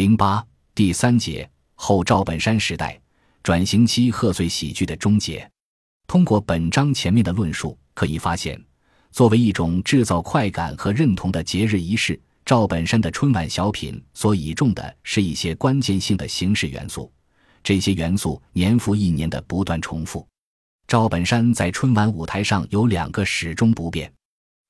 零八第三节后赵本山时代转型期贺岁喜剧的终结。通过本章前面的论述，可以发现，作为一种制造快感和认同的节日仪式，赵本山的春晚小品所倚重的是一些关键性的形式元素。这些元素年复一年的不断重复。赵本山在春晚舞台上有两个始终不变，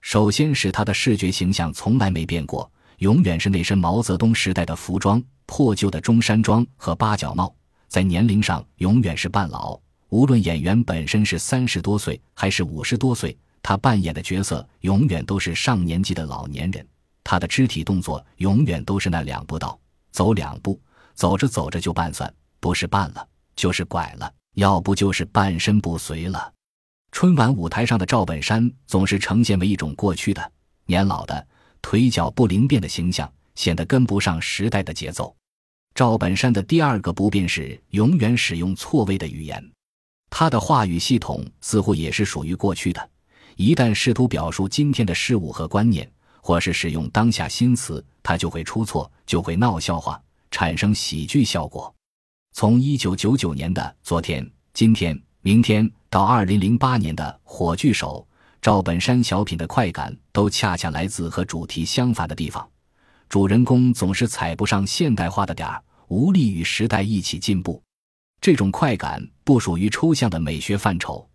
首先是他的视觉形象从来没变过。永远是那身毛泽东时代的服装，破旧的中山装和八角帽，在年龄上永远是半老。无论演员本身是三十多岁还是五十多岁，他扮演的角色永远都是上年纪的老年人。他的肢体动作永远都是那两步道，走两步，走着走着就半算，不是半了就是拐了，要不就是半身不遂了。春晚舞台上的赵本山总是呈现为一种过去的、年老的。腿脚不灵便的形象显得跟不上时代的节奏。赵本山的第二个不变是永远使用错位的语言，他的话语系统似乎也是属于过去的。一旦试图表述今天的事物和观念，或是使用当下新词，他就会出错，就会闹笑话，产生喜剧效果。从一九九九年的《昨天、今天、明天》到二零零八年的《火炬手》。赵本山小品的快感都恰恰来自和主题相反的地方，主人公总是踩不上现代化的点儿，无力与时代一起进步。这种快感不属于抽象的美学范畴，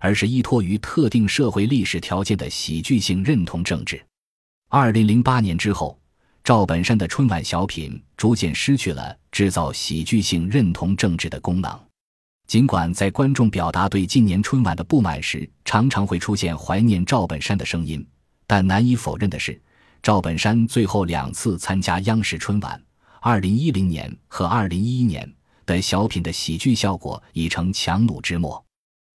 而是依托于特定社会历史条件的喜剧性认同政治。二零零八年之后，赵本山的春晚小品逐渐失去了制造喜剧性认同政治的功能。尽管在观众表达对今年春晚的不满时，常常会出现怀念赵本山的声音，但难以否认的是，赵本山最后两次参加央视春晚（二零一零年和二零一一年）的小品的喜剧效果已成强弩之末。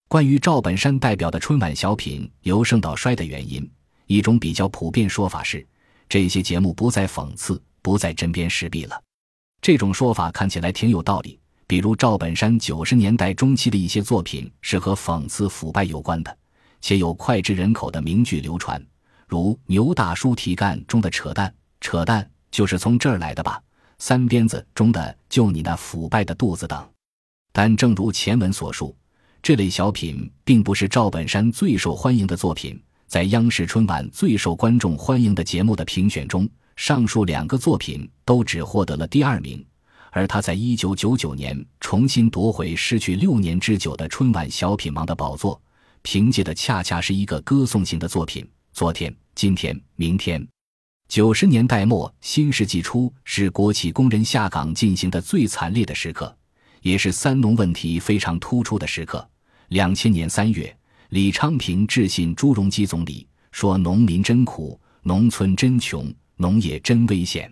关于赵本山代表的春晚小品由盛到衰的原因，一种比较普遍说法是，这些节目不再讽刺，不再针砭时弊了。这种说法看起来挺有道理。比如赵本山九十年代中期的一些作品是和讽刺腐败有关的，且有脍炙人口的名句流传，如牛大叔提干中的“扯淡，扯淡就是从这儿来的吧”，三鞭子中的“就你那腐败的肚子”等。但正如前文所述，这类小品并不是赵本山最受欢迎的作品。在央视春晚最受观众欢迎的节目的评选中，上述两个作品都只获得了第二名。而他在一九九九年重新夺回失去六年之久的春晚小品王的宝座，凭借的恰恰是一个歌颂型的作品。昨天、今天、明天，九十年代末、新世纪初是国企工人下岗进行的最惨烈的时刻，也是三农问题非常突出的时刻。两千年三月，李昌平致信朱镕基总理，说：“农民真苦，农村真穷，农业真危险。”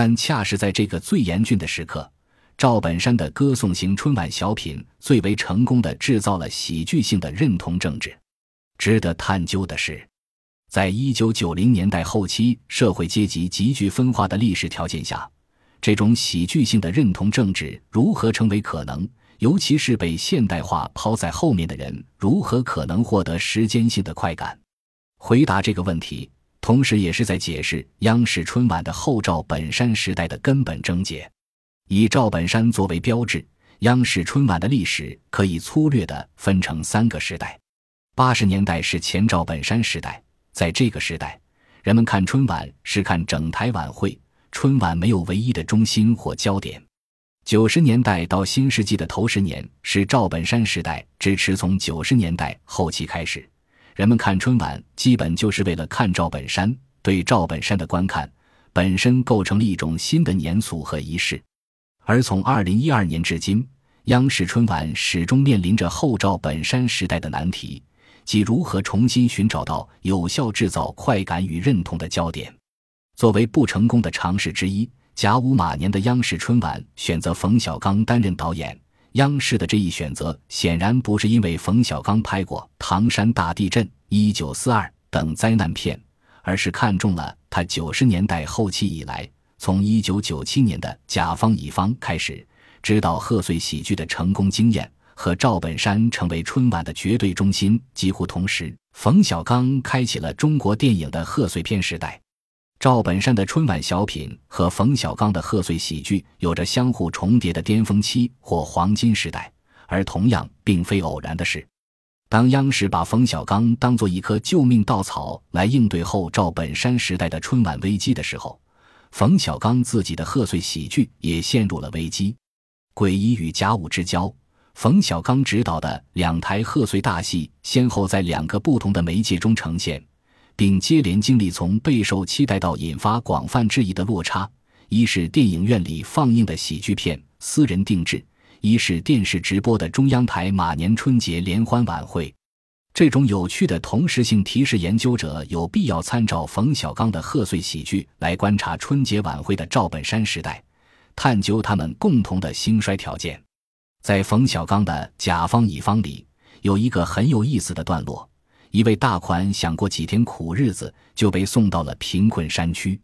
但恰是在这个最严峻的时刻，赵本山的歌颂型春晚小品最为成功的制造了喜剧性的认同政治。值得探究的是，在一九九零年代后期社会阶级急剧分化的历史条件下，这种喜剧性的认同政治如何成为可能？尤其是被现代化抛在后面的人，如何可能获得时间性的快感？回答这个问题。同时，也是在解释央视春晚的后赵本山时代的根本症结。以赵本山作为标志，央视春晚的历史可以粗略地分成三个时代：八十年代是前赵本山时代，在这个时代，人们看春晚是看整台晚会，春晚没有唯一的中心或焦点；九十年代到新世纪的头十年是赵本山时代，支持从九十年代后期开始。人们看春晚，基本就是为了看赵本山。对赵本山的观看，本身构成了一种新的年俗和仪式。而从二零一二年至今，央视春晚始终面临着后赵本山时代的难题，即如何重新寻找到有效制造快感与认同的焦点。作为不成功的尝试之一，甲午马年的央视春晚选择冯小刚担任导演。央视的这一选择显然不是因为冯小刚拍过《唐山大地震》《一九四二》等灾难片，而是看中了他九十年代后期以来，从一九九七年的《甲方乙方》开始，指导贺岁喜剧的成功经验，和赵本山成为春晚的绝对中心几乎同时。冯小刚开启了中国电影的贺岁片时代。赵本山的春晚小品和冯小刚的贺岁喜剧有着相互重叠的巅峰期或黄金时代，而同样并非偶然的是，当央视把冯小刚当作一棵救命稻草来应对后赵本山时代的春晚危机的时候，冯小刚自己的贺岁喜剧也陷入了危机。鬼医与甲午之交，冯小刚执导的两台贺岁大戏先后在两个不同的媒介中呈现。并接连经历从备受期待到引发广泛质疑的落差：一是电影院里放映的喜剧片私人定制，一是电视直播的中央台马年春节联欢晚会。这种有趣的同时性提示研究者有必要参照冯小刚的贺岁喜剧来观察春节晚会的赵本山时代，探究他们共同的兴衰条件。在冯小刚的《甲方乙方》里，有一个很有意思的段落。一位大款想过几天苦日子，就被送到了贫困山区。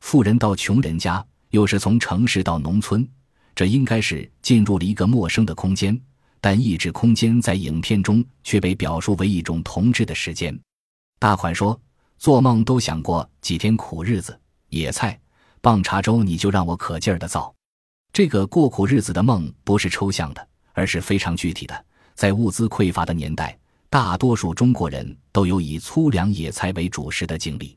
富人到穷人家，又是从城市到农村，这应该是进入了一个陌生的空间。但意志空间在影片中却被表述为一种同志的时间。大款说：“做梦都想过几天苦日子，野菜、棒茶粥，你就让我可劲儿的造。”这个过苦日子的梦不是抽象的，而是非常具体的。在物资匮乏的年代。大多数中国人都有以粗粮野菜为主食的经历，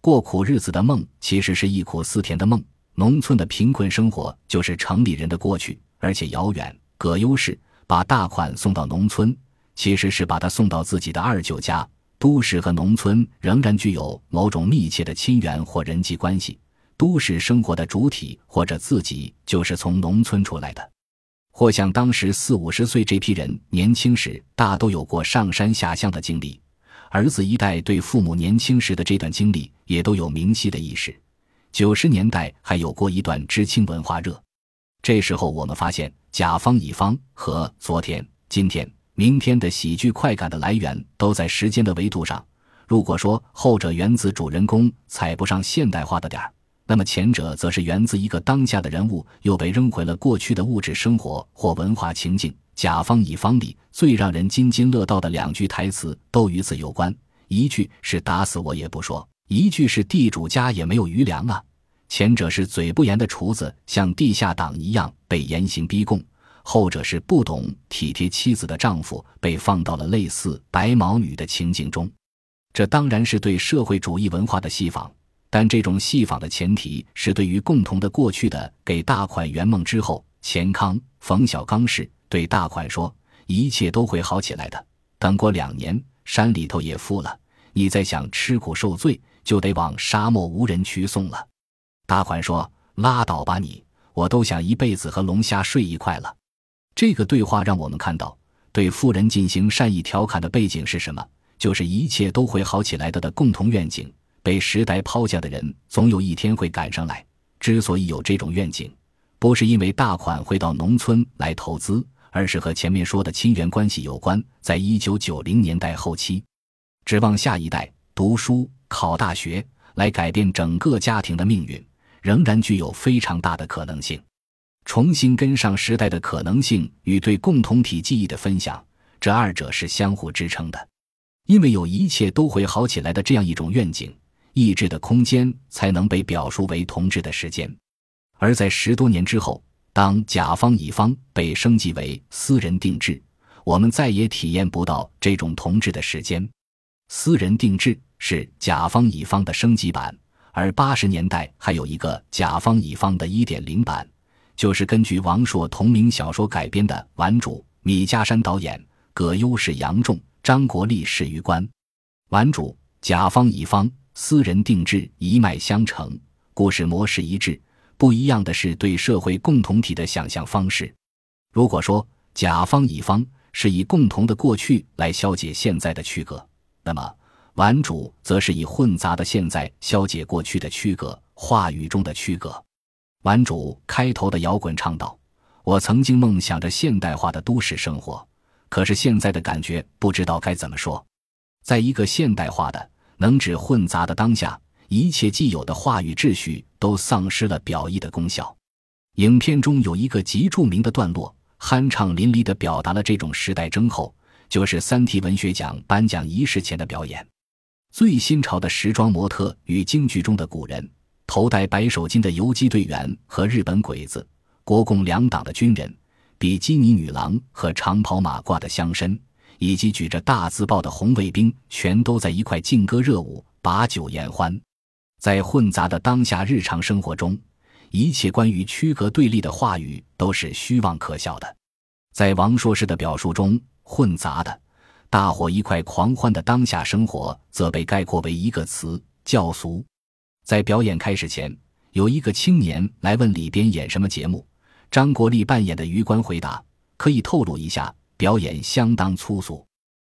过苦日子的梦其实是忆苦思甜的梦。农村的贫困生活就是城里人的过去，而且遥远。葛优是把大款送到农村，其实是把他送到自己的二舅家。都市和农村仍然具有某种密切的亲缘或人际关系，都市生活的主体或者自己就是从农村出来的。或像当时四五十岁这批人年轻时，大都有过上山下乡的经历；儿子一代对父母年轻时的这段经历也都有明晰的意识。九十年代还有过一段知青文化热，这时候我们发现甲方乙方和昨天、今天、明天的喜剧快感的来源都在时间的维度上。如果说后者源自主人公踩不上现代化的点儿。那么前者则是源自一个当下的人物又被扔回了过去的物质生活或文化情境。甲方乙方里最让人津津乐道的两句台词都与此有关，一句是打死我也不说，一句是地主家也没有余粮啊。前者是嘴不严的厨子像地下党一样被严刑逼供，后者是不懂体贴妻子的丈夫被放到了类似白毛女的情境中。这当然是对社会主义文化的戏仿。但这种戏仿的前提是对于共同的过去的给大款圆梦之后，钱康、冯小刚是对大款说：“一切都会好起来的。等过两年，山里头也富了，你再想吃苦受罪，就得往沙漠无人区送了。”大款说：“拉倒吧你，我都想一辈子和龙虾睡一块了。”这个对话让我们看到，对富人进行善意调侃的背景是什么？就是一切都会好起来的的共同愿景。被时代抛下的人，总有一天会赶上来。之所以有这种愿景，不是因为大款会到农村来投资，而是和前面说的亲缘关系有关。在一九九零年代后期，指望下一代读书、考大学来改变整个家庭的命运，仍然具有非常大的可能性。重新跟上时代的可能性与对共同体记忆的分享，这二者是相互支撑的。因为有一切都会好起来的这样一种愿景。意志的空间才能被表述为同志的时间，而在十多年之后，当甲方乙方被升级为私人定制，我们再也体验不到这种同志的时间。私人定制是甲方乙方的升级版，而八十年代还有一个甲方乙方的一点零版，就是根据王朔同名小说改编的《顽主》，米家山导演，葛优是杨仲，张国立是余官。《顽主》甲方乙方。私人定制一脉相承，故事模式一致，不一样的是对社会共同体的想象方式。如果说甲方乙方是以共同的过去来消解现在的区隔，那么顽主则是以混杂的现在消解过去的区隔。话语中的区隔，顽主开头的摇滚唱道：“我曾经梦想着现代化的都市生活，可是现在的感觉不知道该怎么说。”在一个现代化的。能指混杂的当下，一切既有的话语秩序都丧失了表意的功效。影片中有一个极著名的段落，酣畅淋漓地表达了这种时代征候，就是三体文学奖颁奖仪式前的表演。最新潮的时装模特与京剧中的古人，头戴白手巾的游击队员和日本鬼子，国共两党的军人，比基尼女郎和长袍马褂的乡绅，以及举着大字报的红卫兵，全都在一块劲歌热舞，把酒言欢。在混杂的当下日常生活中，一切关于区隔对立的话语都是虚妄可笑的。在王硕士的表述中，混杂的、大伙一块狂欢的当下生活，则被概括为一个词：教俗。在表演开始前，有一个青年来问里边演什么节目。张国立扮演的余官回答：“可以透露一下，表演相当粗俗。”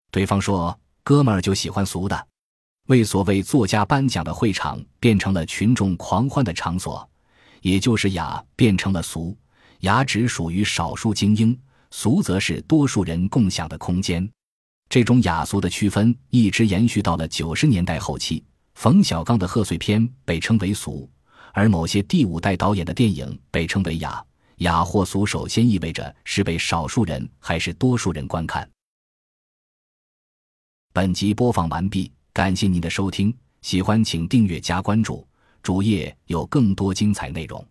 对方说：“哥们儿就喜欢俗的。”为所谓作家颁奖的会场变成了群众狂欢的场所，也就是雅变成了俗，雅只属于少数精英，俗则是多数人共享的空间。这种雅俗的区分一直延续到了九十年代后期，冯小刚的贺岁片被称为俗，而某些第五代导演的电影被称为雅。雅或俗，首先意味着是被少数人还是多数人观看。本集播放完毕。感谢您的收听，喜欢请订阅加关注，主页有更多精彩内容。